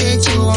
Este that you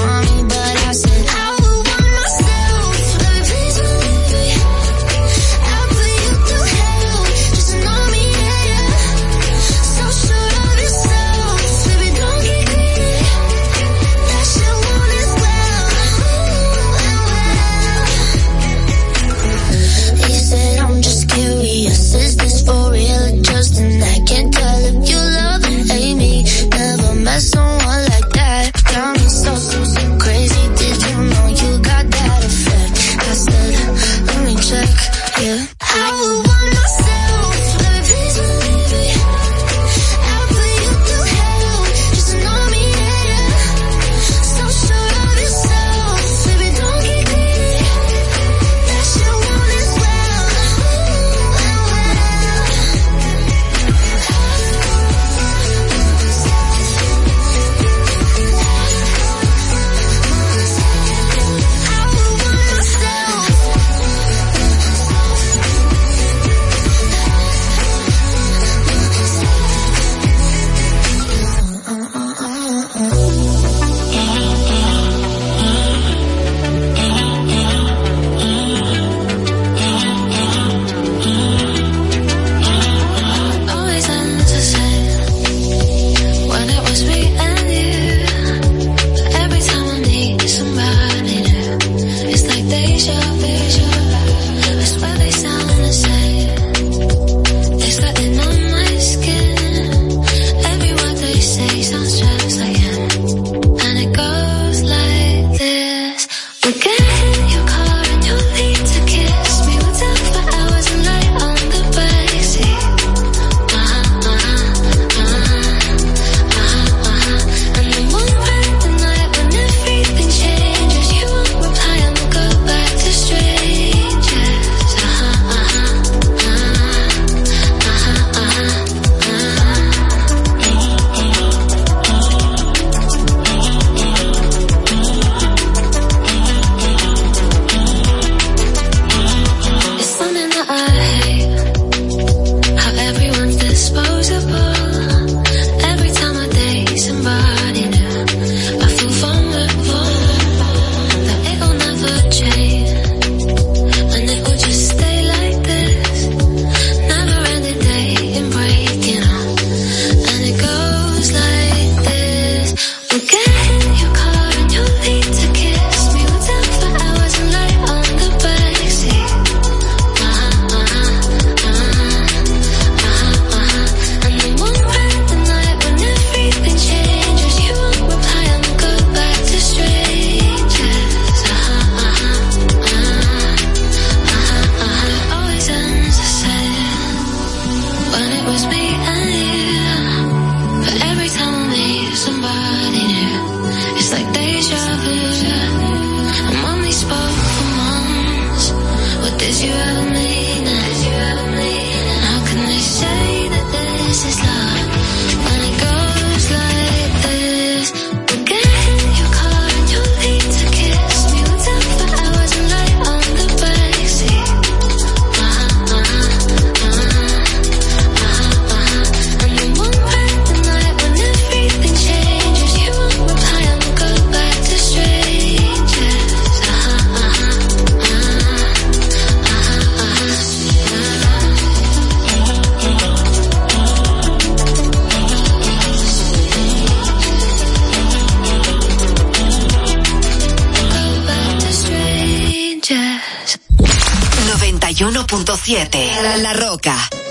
Something's holding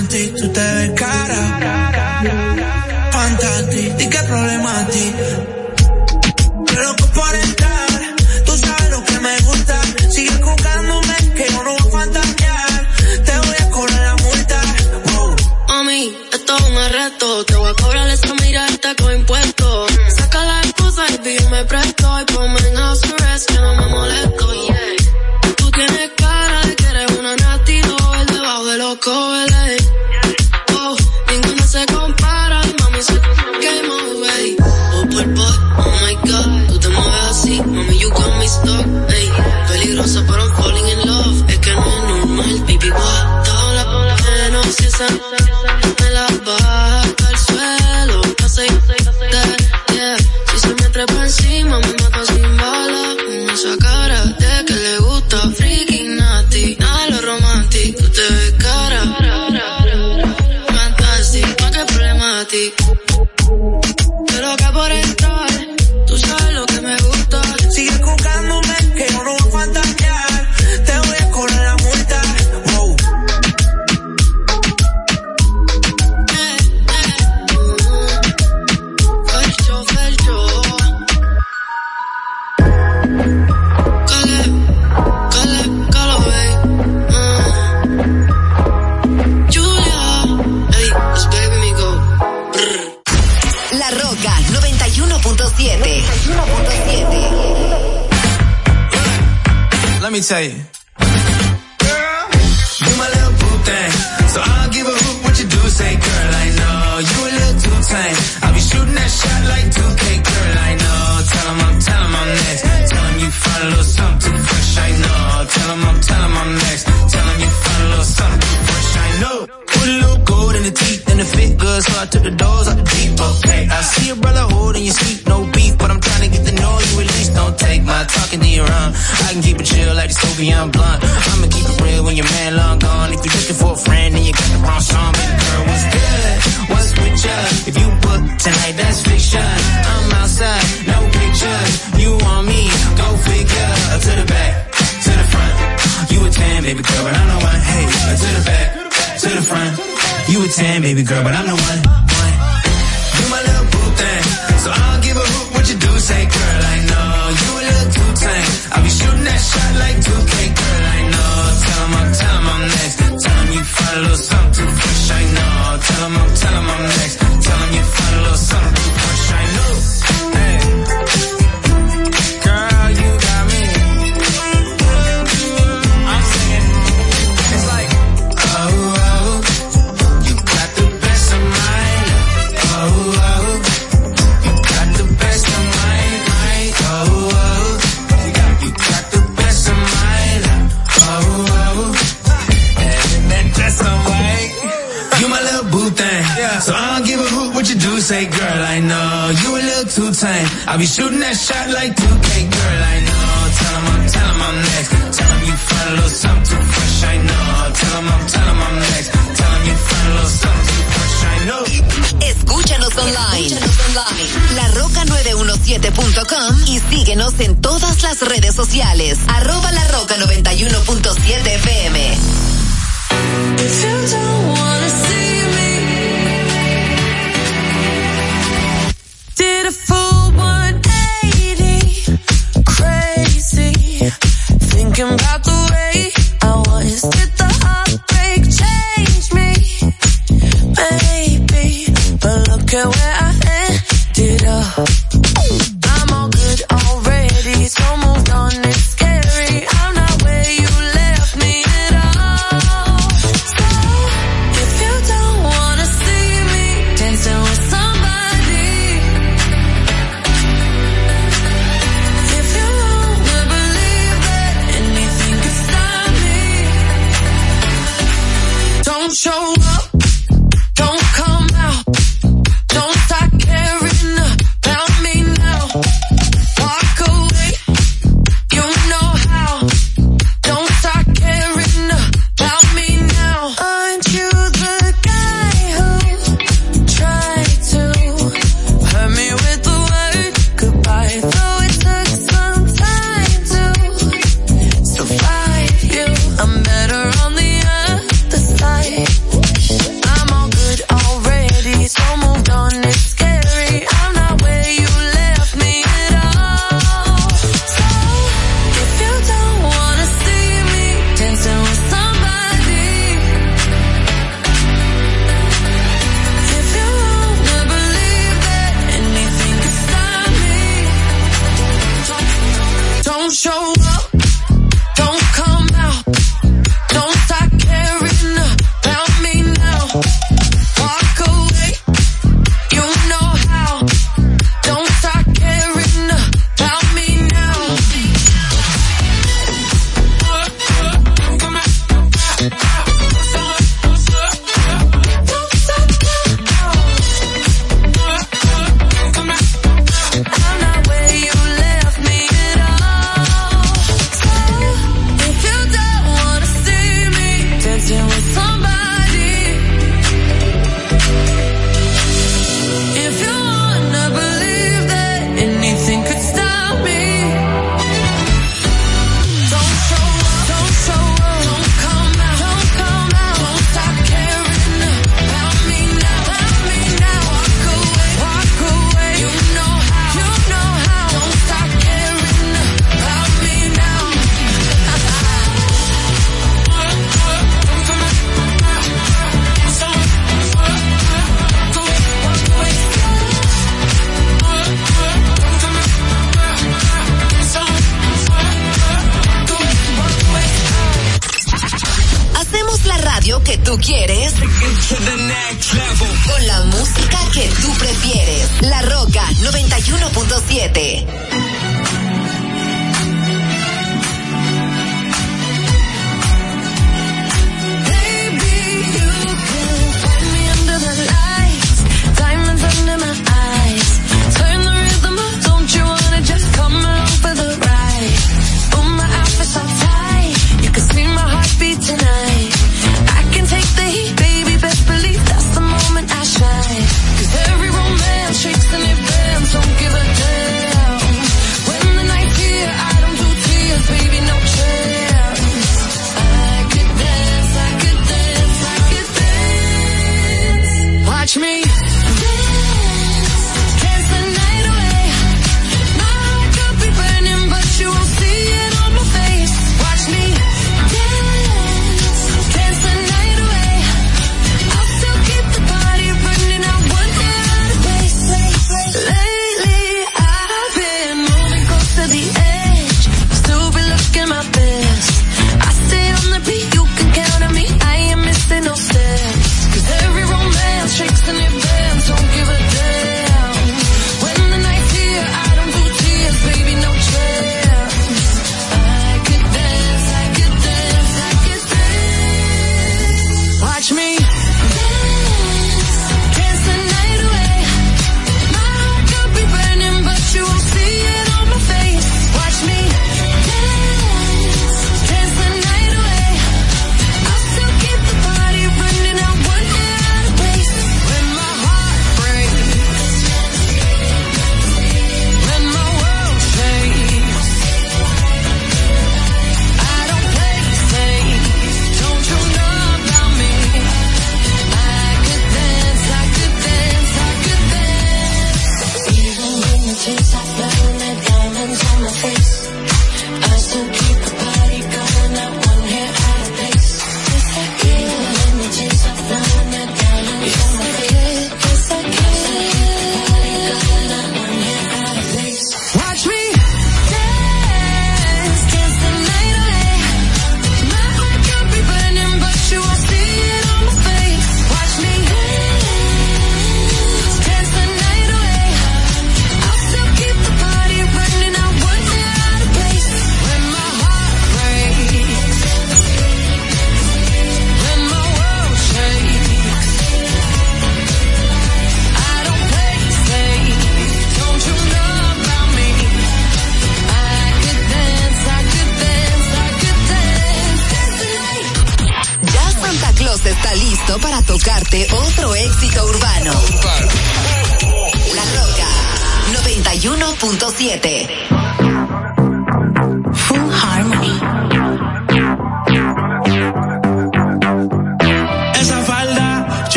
romantic, tú te ves cara. pregunta a ti? ¿Y qué problema a ti? Loco por entrar, tú sabes lo que me gusta. Sigue jugándome que yo no voy a fantasear. Te voy a cobrar la multa. Wow. Mami, esto es un arresto. Te voy a cobrar esa mirada con impuestos. Saca la excusa y dime presto. Y ponme en house me tell you. Girl, you my little boo thing. So I don't give a hoot what you do. Say, girl, I know you a little too tame. I'll be shooting that shot like 2K, girl, I know. Tell 'em I'm, tell 'em I'm next. Tell 'em you find a little something fresh, I know. Tell 'em I'm, tell 'em I'm next. Tell 'em you find a little something fresh, I know. Put a little gold in the teeth and the fit good, so I took the doors out the deep, okay. I see a brother holding your seat, no beef, your. I can keep it chill like the Soviet blunt. I'ma keep it real when your man long gone. If you're looking for a friend and you got the wrong song, baby girl, what's good? What's with ya? If you book tonight, that's fiction. I'm outside, no pictures. You want me? Go figure. To the back, to the front. You a 10, baby girl, but I'm the one. Hey, to the back, to the front. You a 10, baby girl, but I'm the one. one. You my little boo thing. So I don't give a hoot what you do. Say, I'll be shooting that shot like 2K, girl, I know. I'm, I'm next. You find a little something fresh, I know. Tell 'em I'm, tell 'em I'm next. Tell 'em you find a little something tame. I'll be shooting that shot like 2K, girl, I know. Tell 'em I'm, tell 'em I'm next. Tell 'em you find a little something too fresh, I know. Tell 'em I'm, tell 'em I'm next. Tell 'em you find a little something too fresh, I know. Escúchanos online. LaRoca917.com y síguenos en todas las redes sociales. Arroba La Roca 91.7 FM. If you don't wanna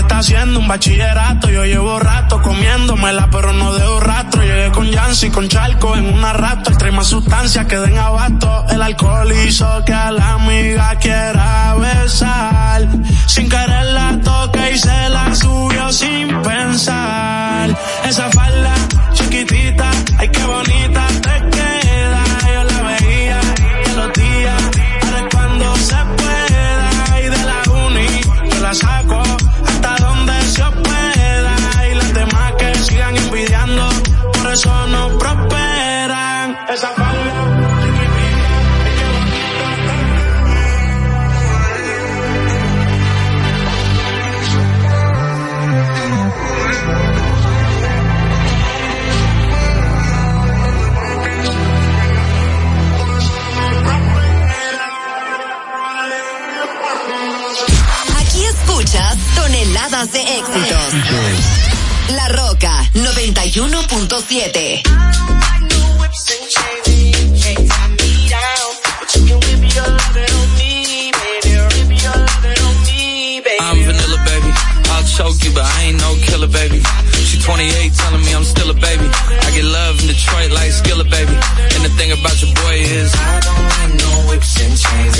está haciendo un bachillerato. Yo llevo rato comiéndomela, pero no dejo rastro. Llegué con Yancy, con Charco en una rato. Trae más sustancias que den abasto. El alcohol hizo que a la amiga quiera besar. Sin querer la toque y se la subió sin pensar. Esa falda chiquitita, ay qué bonita toneladas de éxitos. La Roca 91.7. I'm vanilla, baby. I'll choke you, but I ain't no killer, baby. She 28, telling me I'm still a baby. I get love in Detroit like Skilla, baby. And the thing about your boy is I don't like no whips and chains,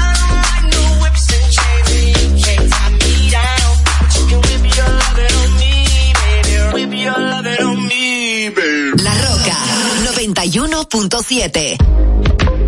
91.7.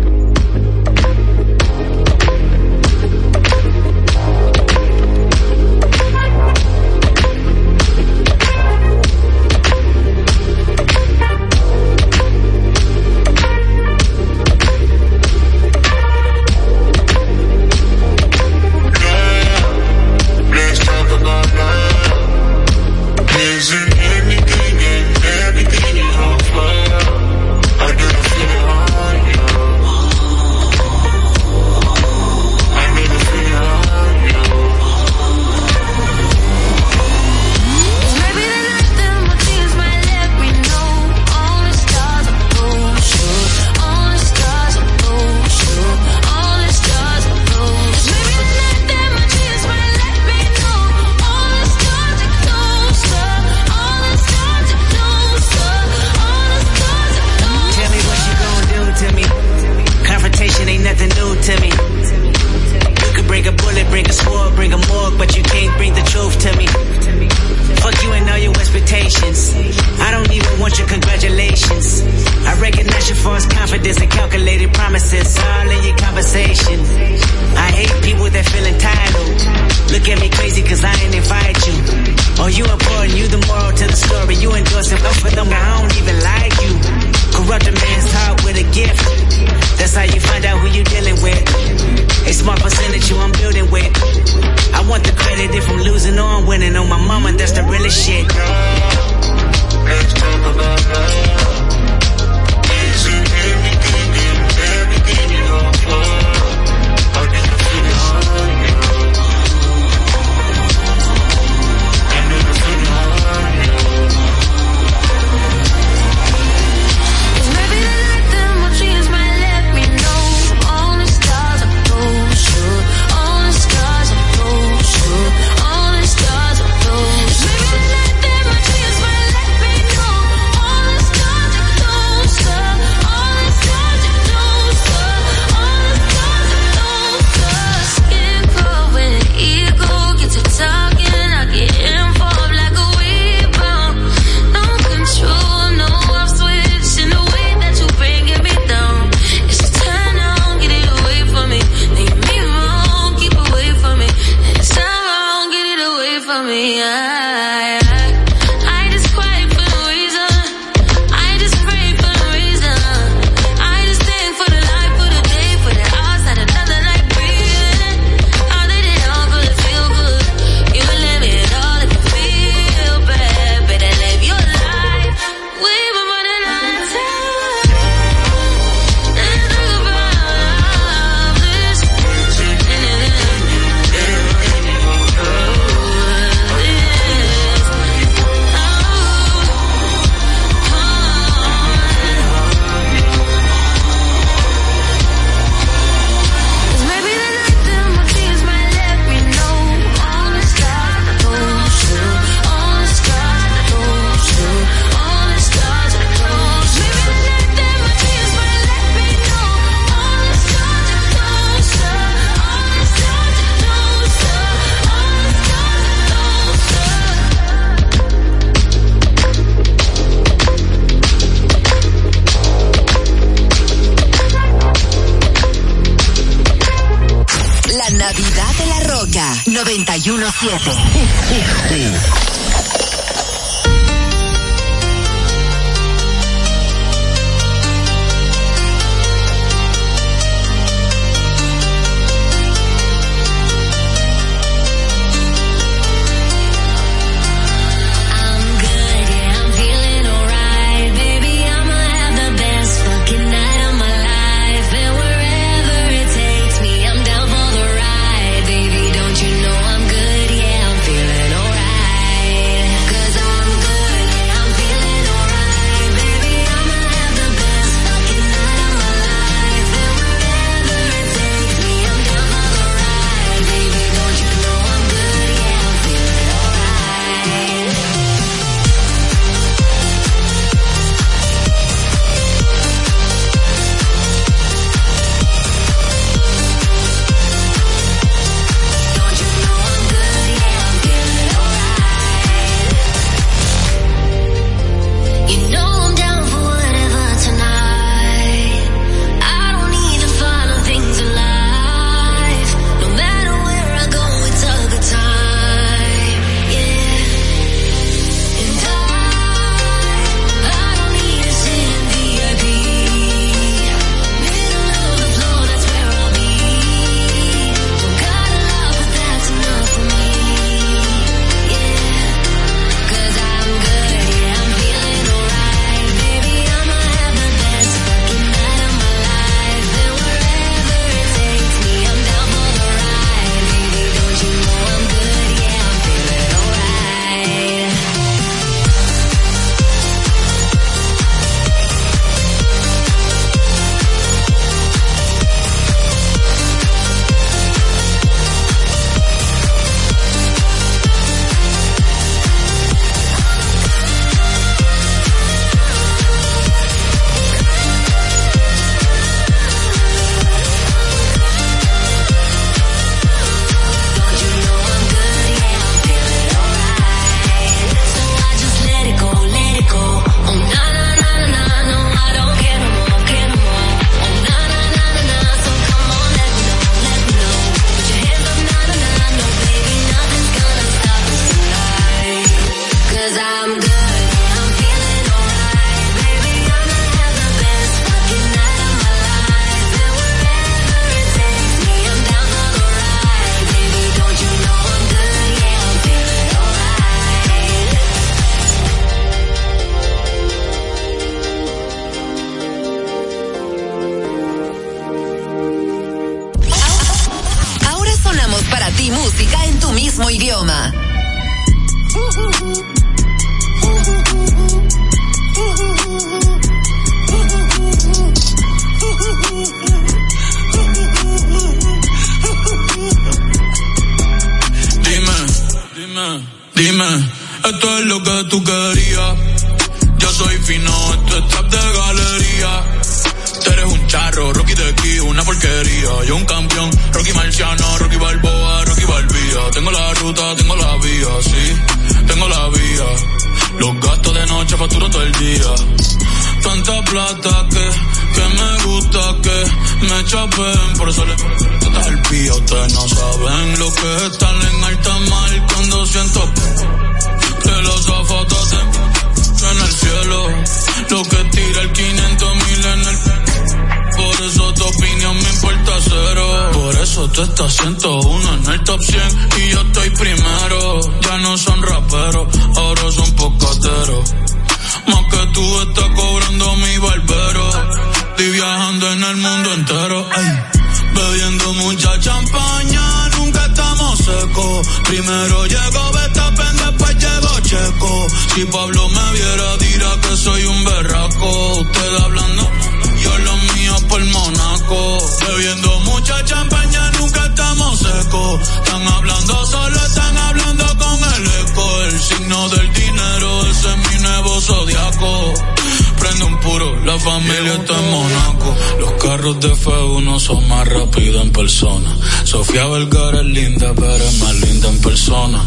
de F1 son más rápidos en persona. Sofía Vergara es linda, pero es más linda en persona.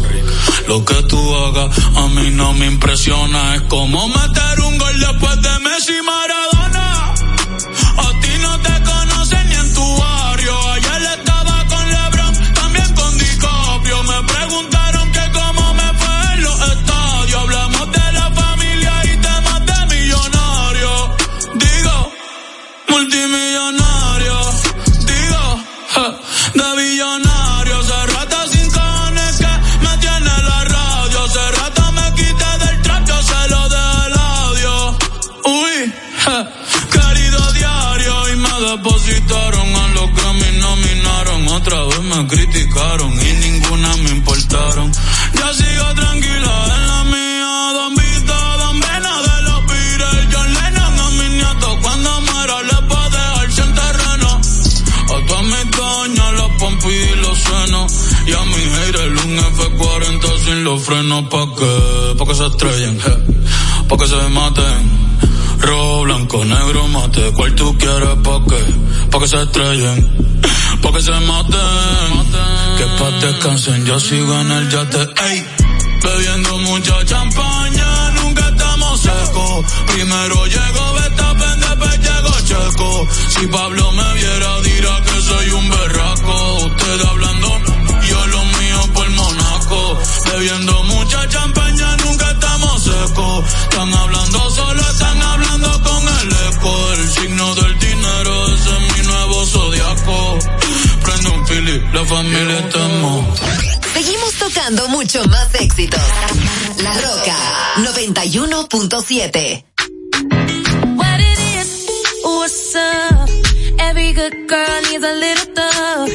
Lo que tú hagas a mí no me impresiona. Es como meter un gol después de Messi Maradona. pa' pa' se estrellen, pa' se maten. Rojo, blanco, negro, mate, cual tú quieres pa' que, pa' que se estrellen, pa' que se maten. Que pa' descansen, yo sigo en el yate, ey. Bebiendo mucha champaña, nunca estamos secos. Primero llego, beta, después llego checo. Si Pablo me viera, dirá que soy un berraco. Usted hablando, yo lo mío por Monaco. Bebiendo la familia estamos. Seguimos tocando mucho más éxitos. La Roca 91.7. What it is, what's? Every good girl needs a little thug.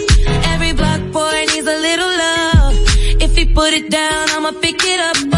Every black boy needs a little love. If he put it down, I'ma pick it up.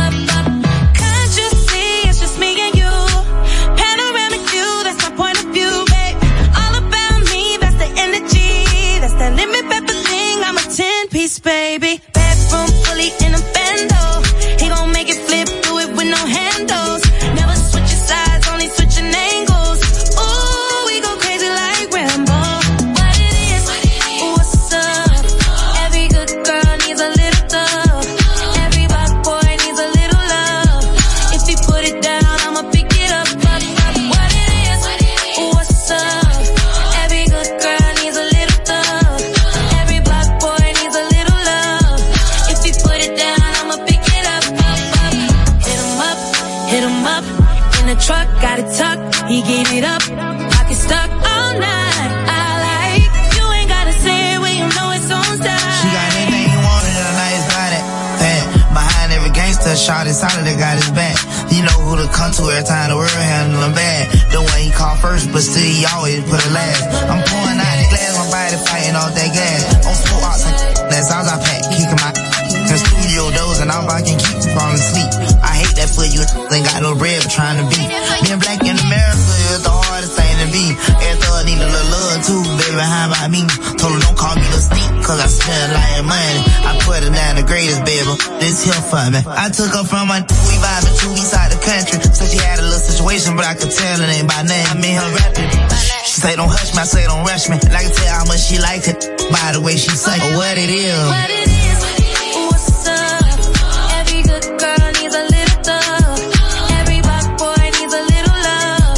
Time the world handle bad. The way he called first, but still he always put it last. I'm pouring out the glass, my body fighting all that gas. On full ox, that's all I pack, kicking my in studio doors and all I can keep from sleep. I hate that for you, ain't got no rib trying to be. Being black in America is the hardest thing to be. And I need a little love too, baby, how about me? Told her don't call me the sneak, cause I smell like money. I put it down the greatest, baby, this here for me. I took her from my, we vibing, true, we side situation, but I can tell it ain't by name. I mean her rapping. She say don't hush me, I say don't rush me. And I can tell how much she like it by the way she say oh, what it is. What it is. What's up? Every good girl needs a little thug. Every boy needs a little love.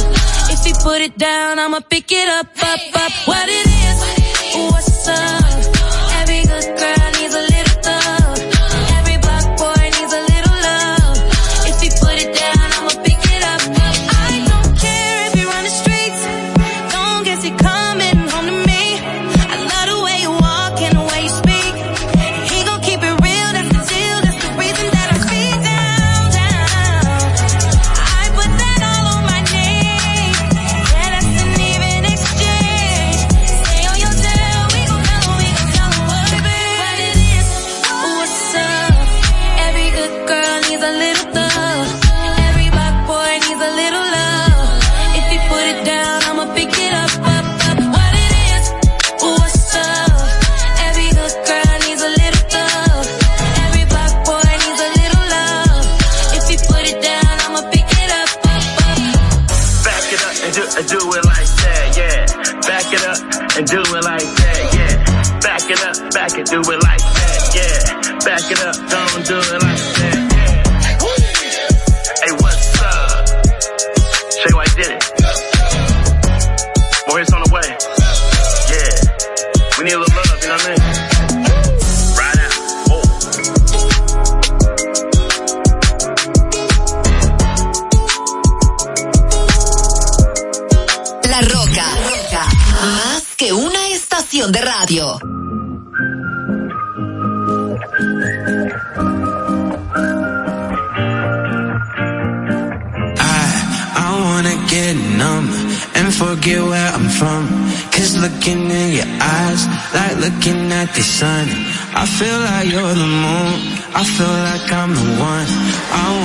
If he put it down, I'ma pick it up, up, up. What it is. What's up? do it like that, yeah. Back it up, don't do it like you're the moon. I feel like I'm the one. I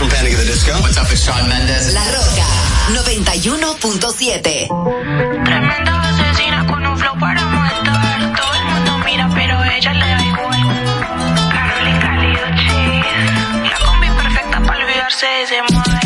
What's up, it's Shawn Mendes. La Roca 91.7. Tremenda asesina con un flow para matar. Todo el mundo mira, pero ella le da igual. Carolina Calido, La combi perfecta para olvidarse de ese mal.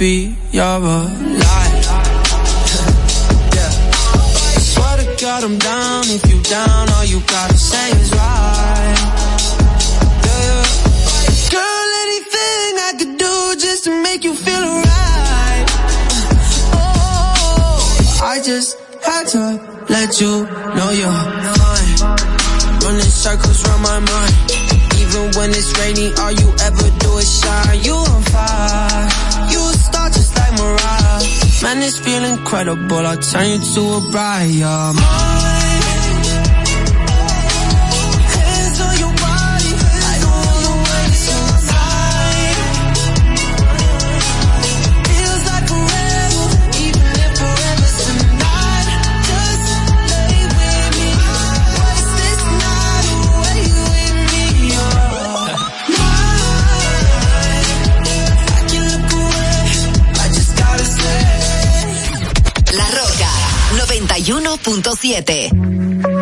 be your incredible. I'll turn you to a bride. 91.7.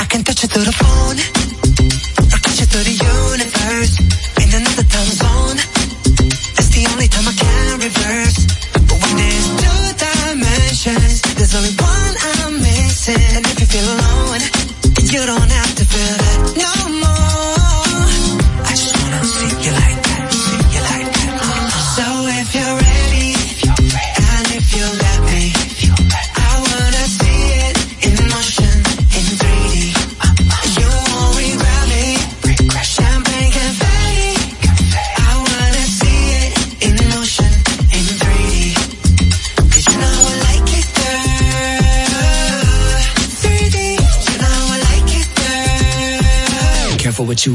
I can touch it through the phone.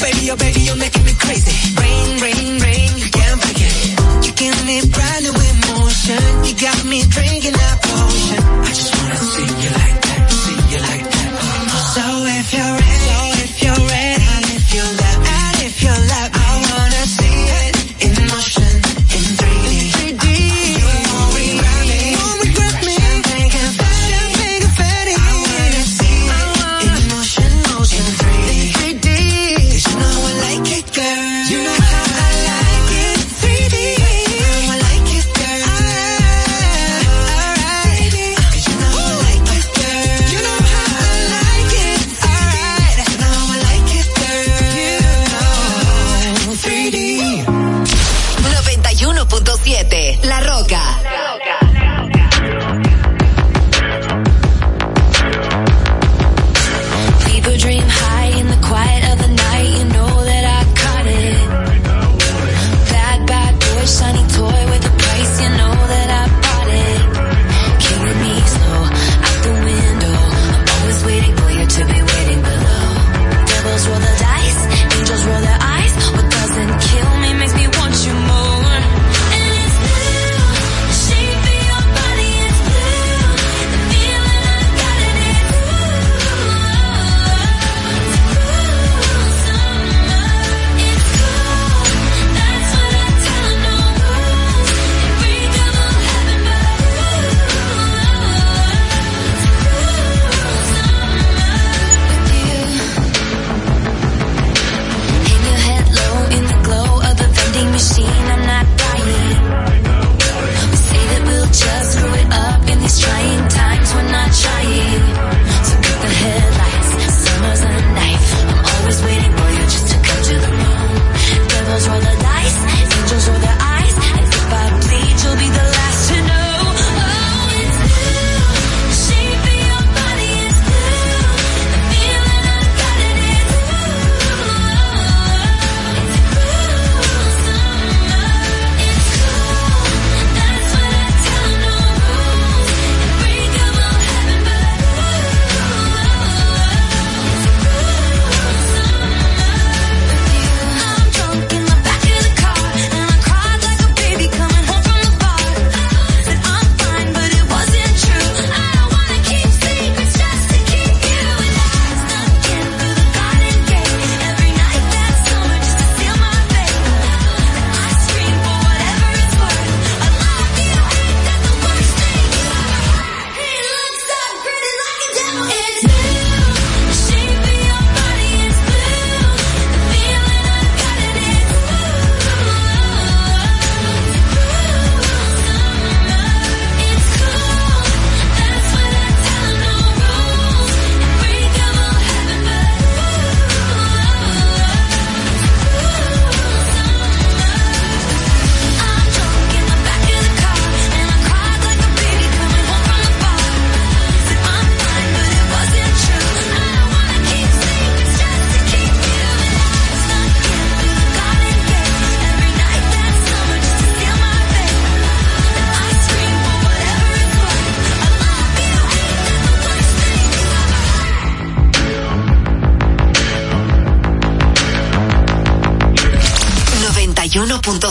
baby, oh baby, oh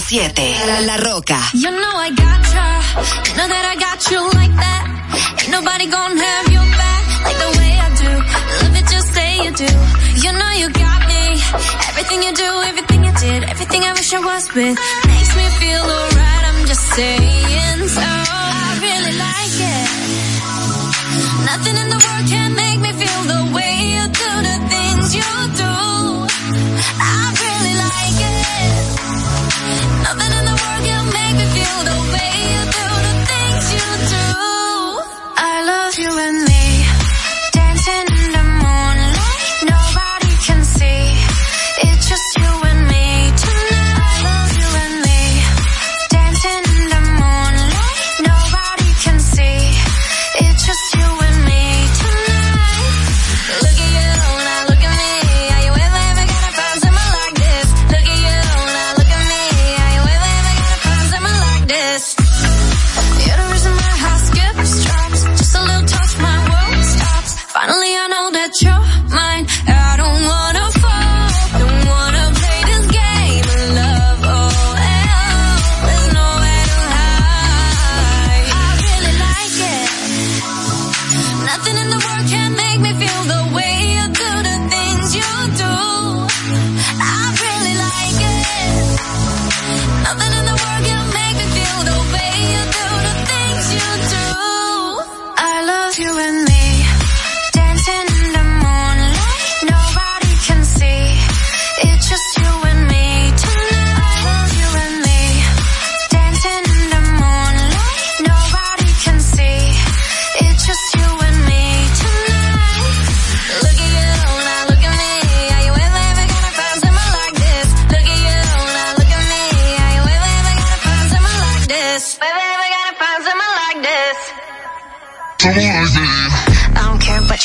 7.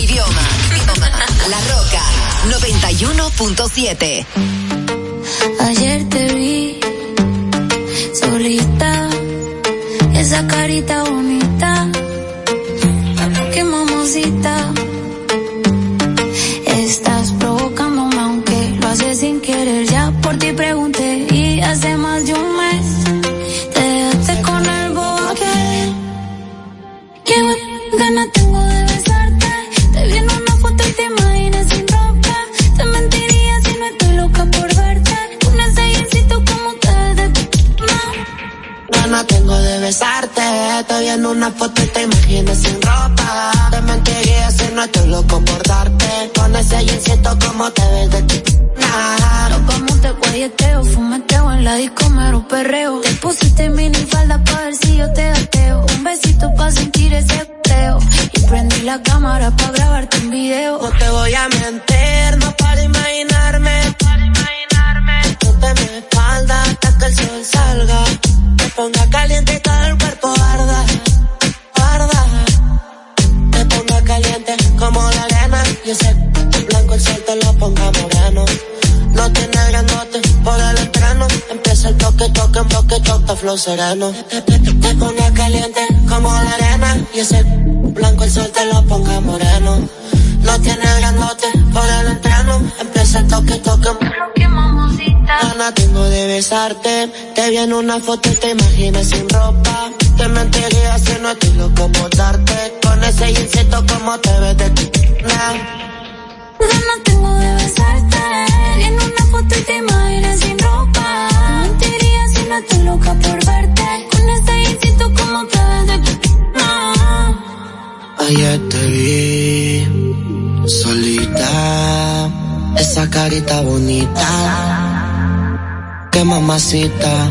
idioma. La Roca 91.7. Ayer te vi solita, esa carita bonita, qué mamosita. Te en una foto y te imaginas sin ropa. Te mentiría si no estoy loco por darte. Con ese jeansito como te ves de ti. Claro, como te guayeteo, fumeteo en la disco, mero perreo. Te pusiste mini falda pa' ver si yo te gateo. Un besito pa' sentir ese teo. Y prendí la cámara pa' grabarte un video. No te voy a mentir, no para imaginarme. Ponte mi espalda hasta que el sol salga. Te ponga caliente y todo el cuerpo Y ese blanco el sol te lo ponga moreno. No tiene granote por el entreno. Empieza el toque, toque, en bloque, toque, flow sereno. Te, te, te, te caliente como la arena. Y ese blanco el sol te lo ponga moreno. No tiene granote por el entreno. Empieza el toque, toque. Gana tengo de besarte. Te vi en una foto y te imaginas sin ropa. Te mentiría si no estoy loco por darte. Con ese jeansito como te ves de ti. Ganas tengo de besarte. En una foto y te imaginas sin ropa. Te mentiría si no estoy loca por verte. Con ese jeansito como ves de Ayer te vi solita, esa carita bonita, qué mamacita.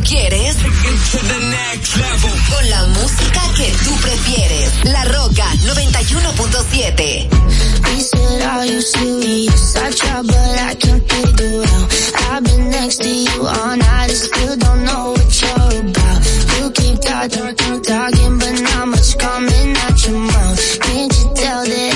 Tú quieres. Con la música que tú prefieres. La Roca 91.7. He said, Are you serious? I try, but I can't figure out. I've been next to you all night and still don't know what you're about. You keep talking, talking, talking, but not much coming out your mouth. Can't you tell that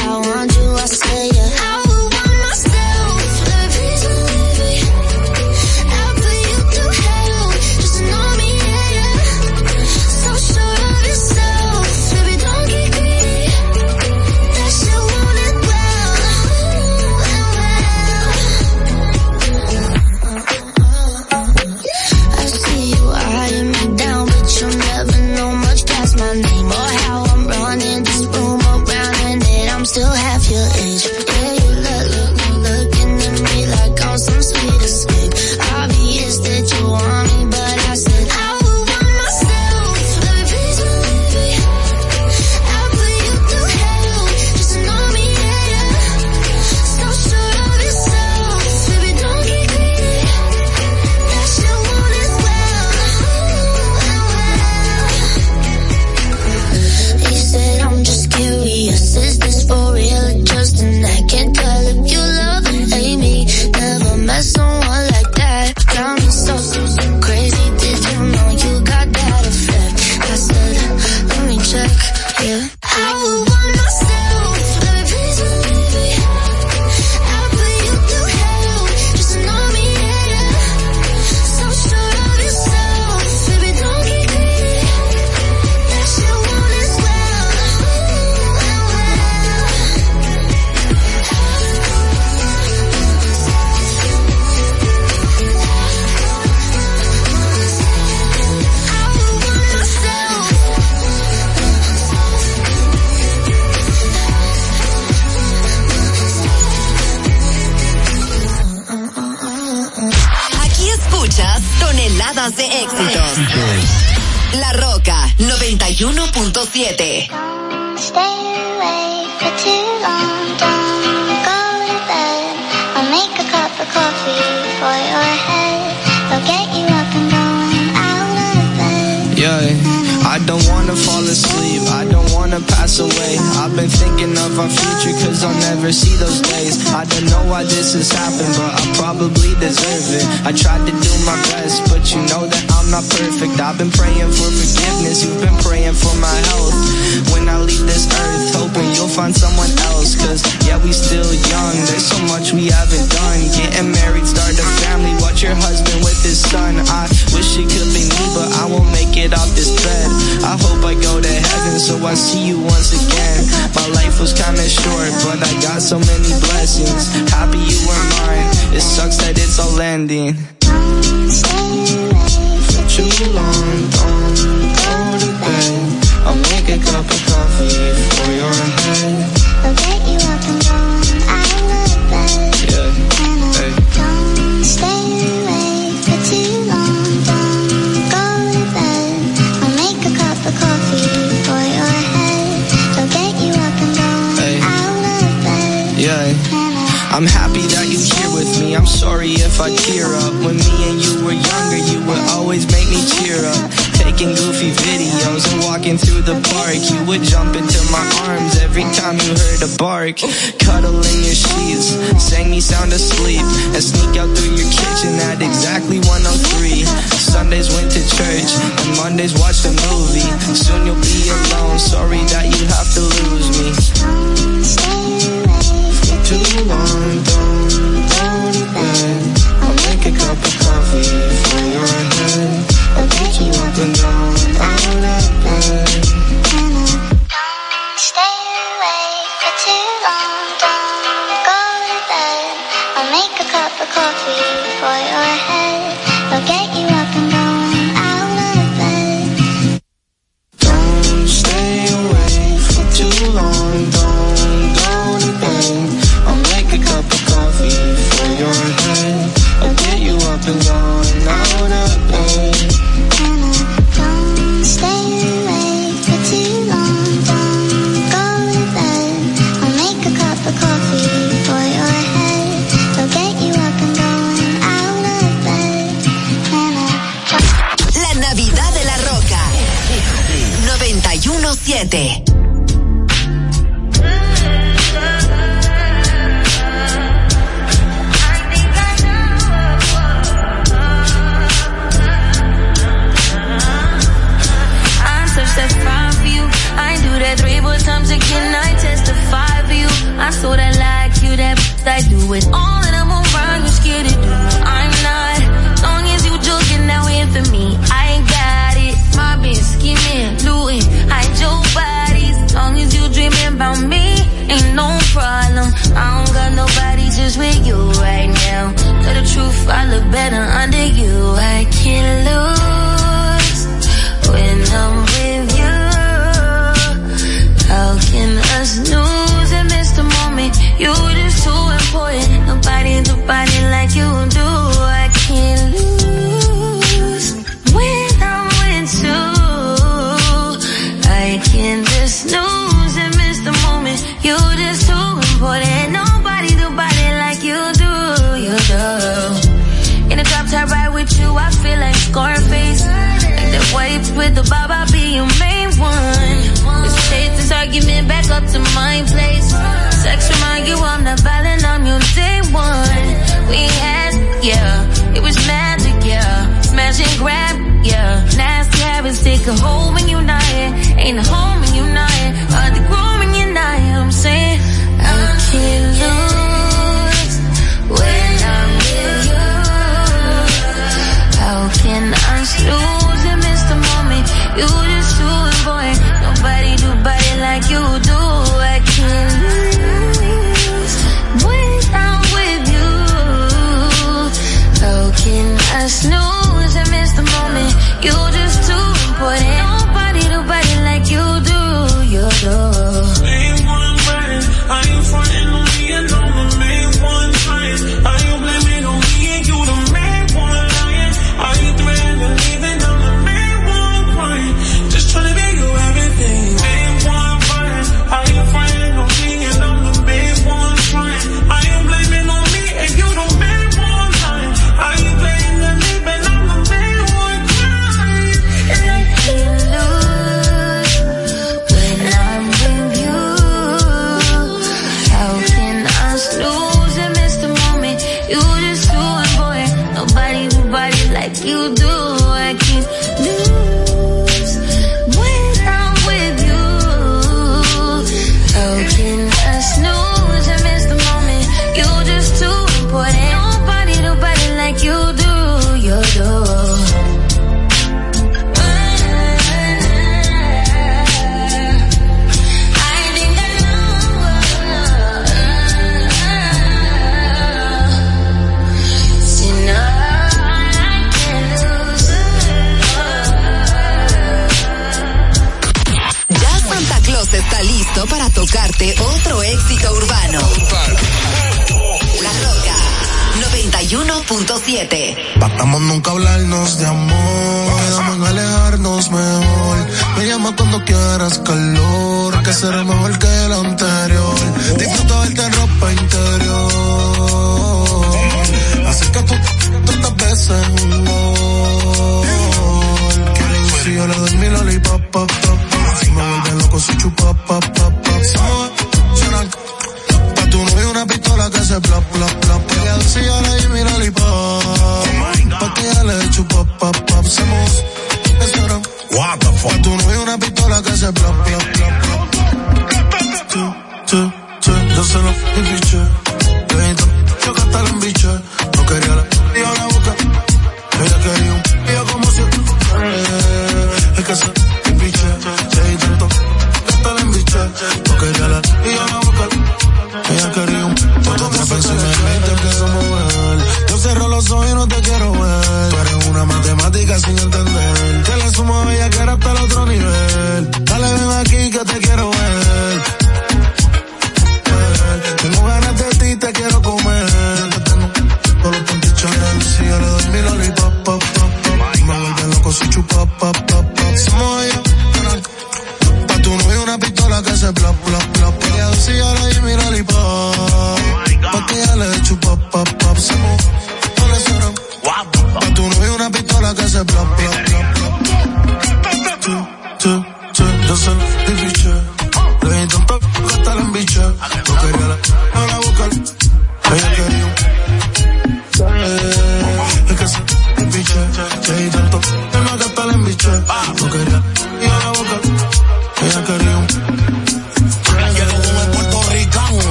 tú, yo se lo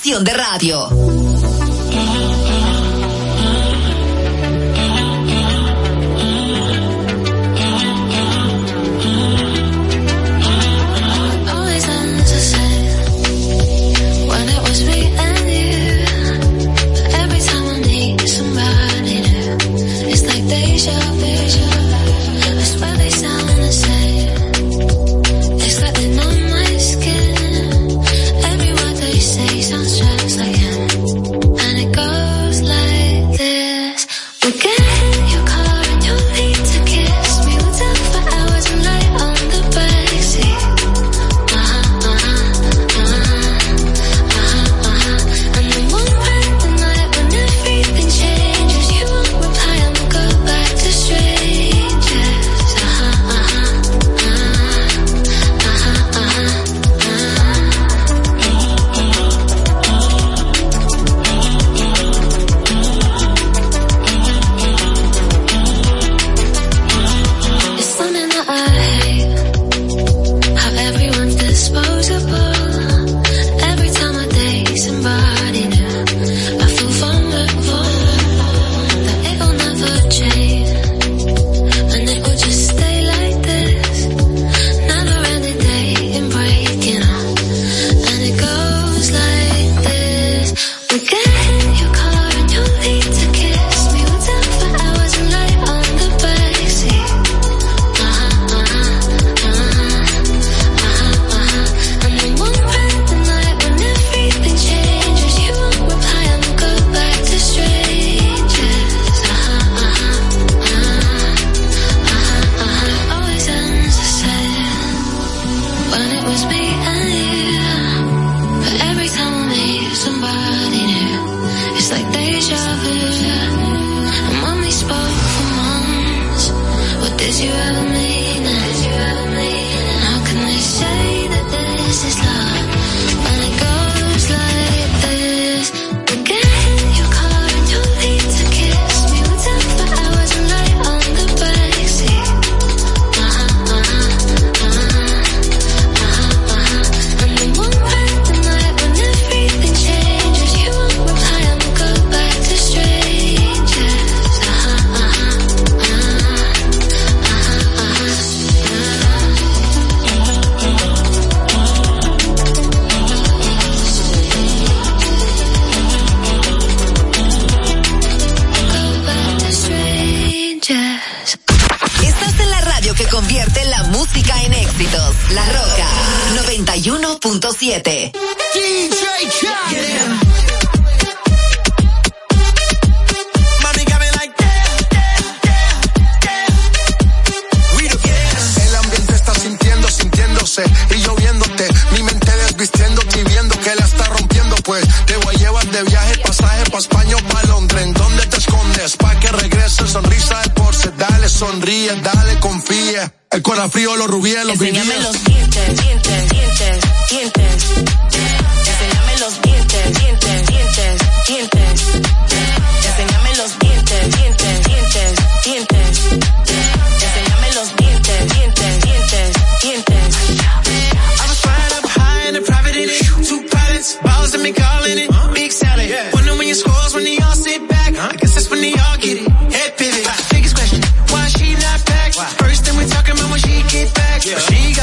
estación de radio.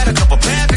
A couple bad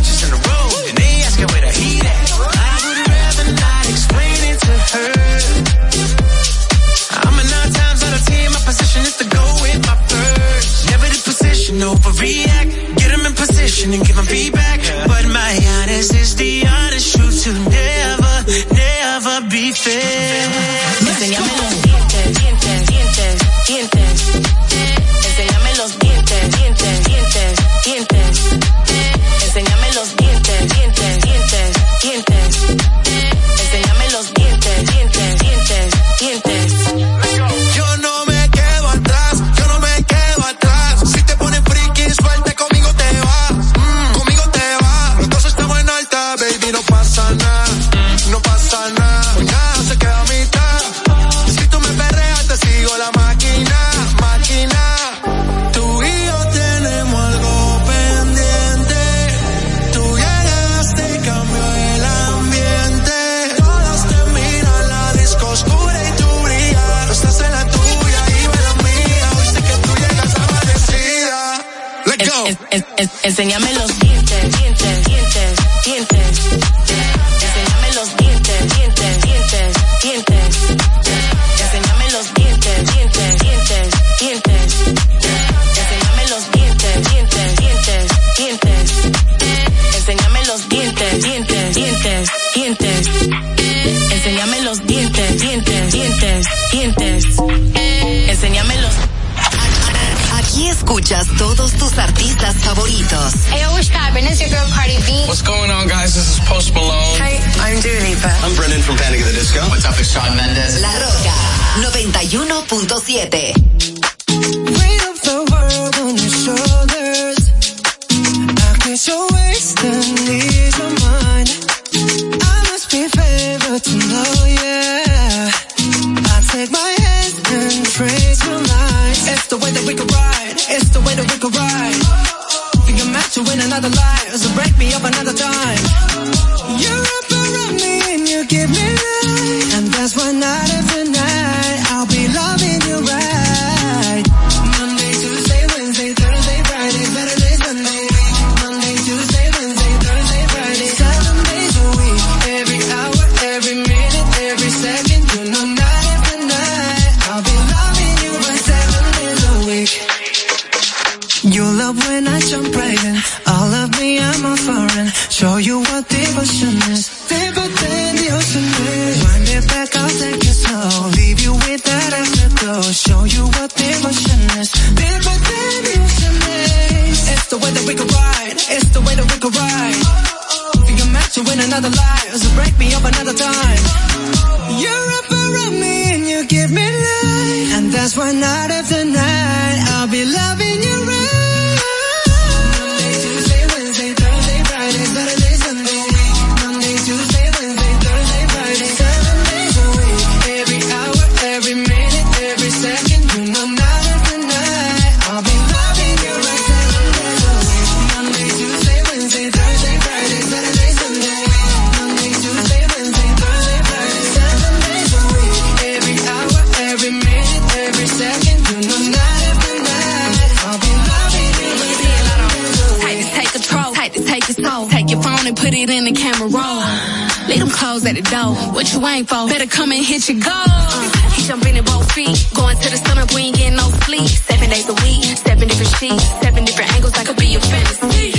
Seven different angles, I could be your fantasy.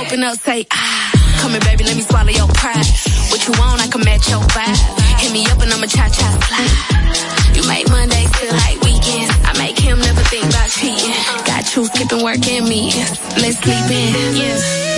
Open up, say ah. Come here, baby, let me swallow your pride. What you want, I can match your vibe. Hit me up and I'ma cha cha slide. You make Mondays feel like weekends. I make him never think about cheating. Got you skipping work and me. Let's sleep in. Yeah.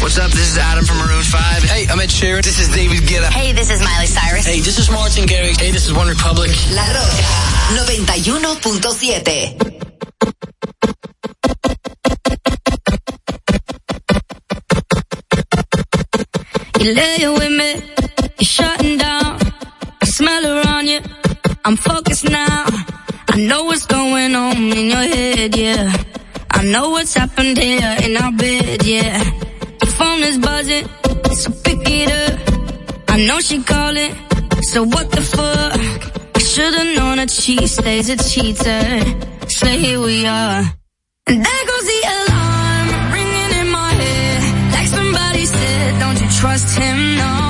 What's up? This is Adam from Maroon 5. Hey, I'm Ed Sheeran. This is David Guetta. Hey, this is Miley Cyrus. Hey, this is Martin Garrix. Hey, this is One Republic. La Roca 91.7. You lay with me, you're shutting down. I smell her on you. I'm focused now. I know what's going on in your head, yeah. I know what's happened here in our bed, yeah. Phone is buzzing, so pick it up. I know she calling, so what the fuck? I should've known that she stays a cheater. So here we are. And there goes the alarm ringing in my head. Like somebody said, don't you trust him? No.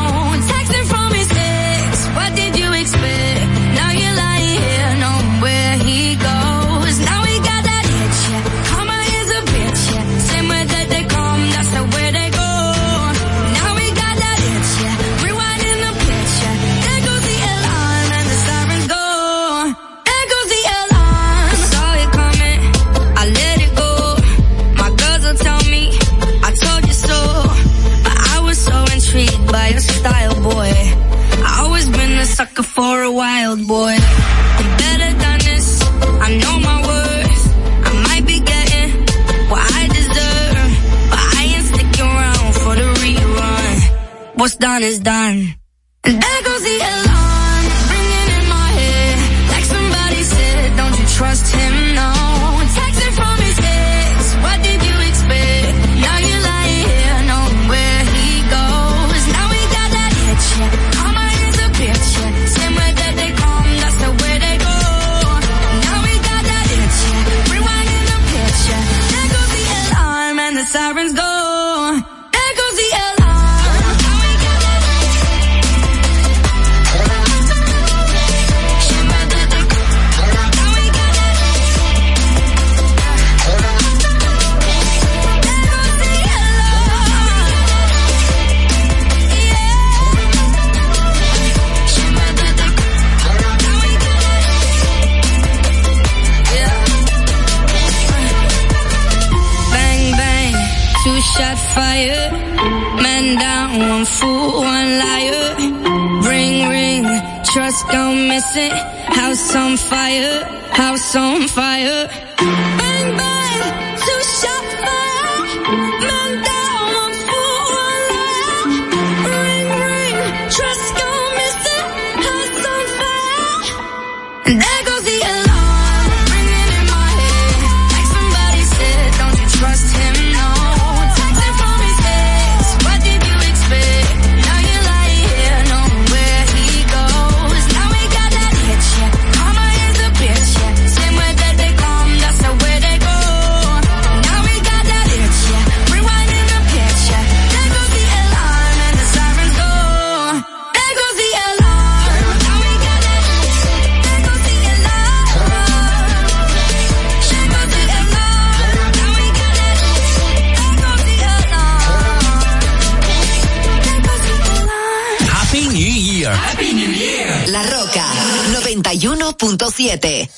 Sucker for a wild boy. You better done this, I know my worth. I might be getting what I deserve, but I ain't sticking around for the rerun. What's done is done. Missing. House on fire, house on fire. 91.7.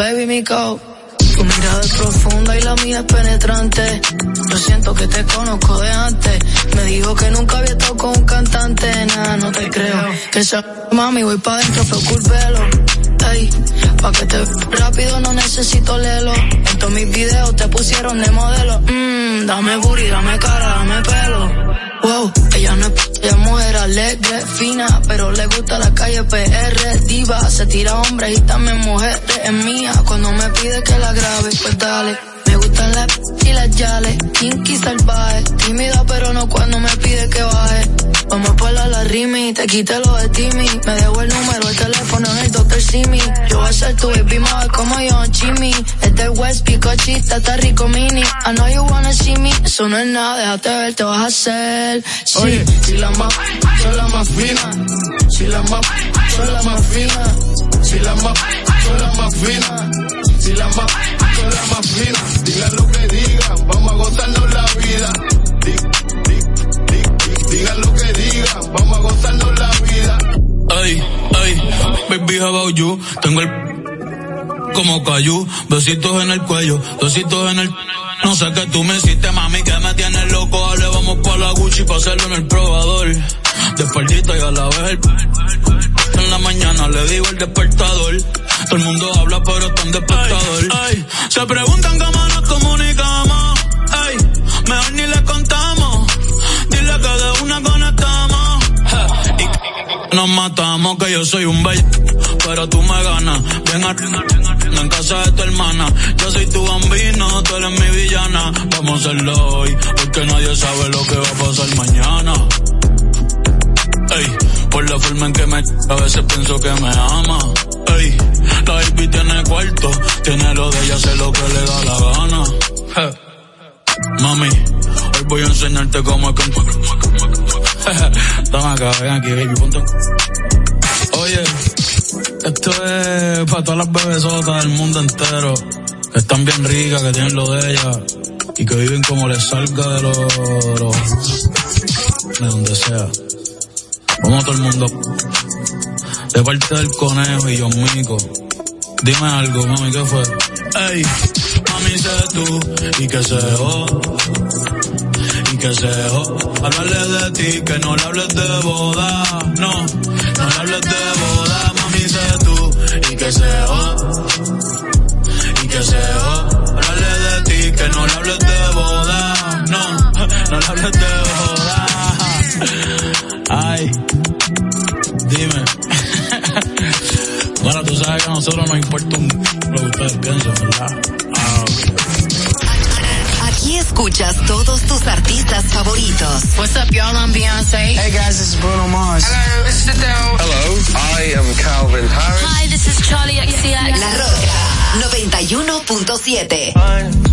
baby Mico. Tu mirada es profunda y la mía es penetrante. Yo siento que te conozco de antes. Me dijo que nunca había estado con un cantante. Nada, no te creo. Que esa mami voy pa' dentro, fue el pelo. Ey, pa' que te rápido no necesito lelo. En todos mis videos te pusieron de modelo. Mmm, dame booty, dame cara, dame pelo. Wow, ella no es, ella es mujer alegre, fina, pero le gusta la calle PR, diva, se tira hombres y también mujeres, es mía, cuando me pide que la grabe, pues dale. Me gustan las y las yales, kinky salvaje, tímida pero no cuando me pide que baje. Vamos por la, la rimi, te quite lo de Timmy, me dejo el número, el teléfono en el Dr. Simi. Yo voy a ser tu baby mother como yo, Jimmy. Este West Picochita, está rico mini. I know you wanna see me, eso no es nada, déjate ver, te vas a hacer. Sí, Oye, si la más, son la más fina. Si la más, son la más fina. Si la más, son la más fina. Si la más, son la más fina. Digan lo que digan, vamos a gozarnos la vida. Di- di- di- di- Digan lo que digan, vamos a gozarnos la vida. Ay, ay, baby, how about you? Tengo el como cayú, besitos en el cuello, besitos en el... No sé qué tú me hiciste, mami, que me tienes loco. Dale, vamos pa' la Gucci pa' hacerlo en el probador. De espaldita y a la vez el... En la mañana le digo el despertador. Todo el mundo habla, pero está en despertador. Ay, se preguntan cómo nos comunicamos. Mejor ni le contamos. Dile que de una conectamos. Ja, y nos matamos, que yo soy un bello, pero tú me ganas. Ven a, en casa de tu hermana. Yo soy tu bambino, tú eres mi villana. Vamos a hacerlo hoy, porque nadie sabe lo que va a pasar mañana. Ey, por la forma en que me a veces pienso que me ama. Ey, la baby tiene cuarto, tiene lo de ella, hace lo que le da la gana. Mami, hoy voy a enseñarte cómo es que... Toma acá, ven aquí, baby, ponte. Oye, esto es para todas las bebesotas del mundo entero, que están bien ricas, que tienen lo de ellas, y que viven como les salga de los... de los- de donde sea. Vamos a todo el mundo. De parte del conejo y John Mico. Dime algo, mami, ¿qué fue? Ey, mami, sé tú, y que se jo, y que se jo. Hablarle de ti, que no le hables de boda, no, no le hables de boda, mami, sé tú, y que se jo, y que se jo. Hablarle de ti, que no le hables de boda, no, no le hables de boda. Ay, dime. Sabes que a nosotros nos importa un lo que ustedes piensan, ¿verdad? Ah. Aquí escuchas todos tus artistas favoritos. What's up, y'all? I'm Beyonce. Hey guys, this is Bruno Mars. Hello, this is Adele. Hello, I am Calvin Harris. Hi, this is Charlie XCX. La Roca 91.7.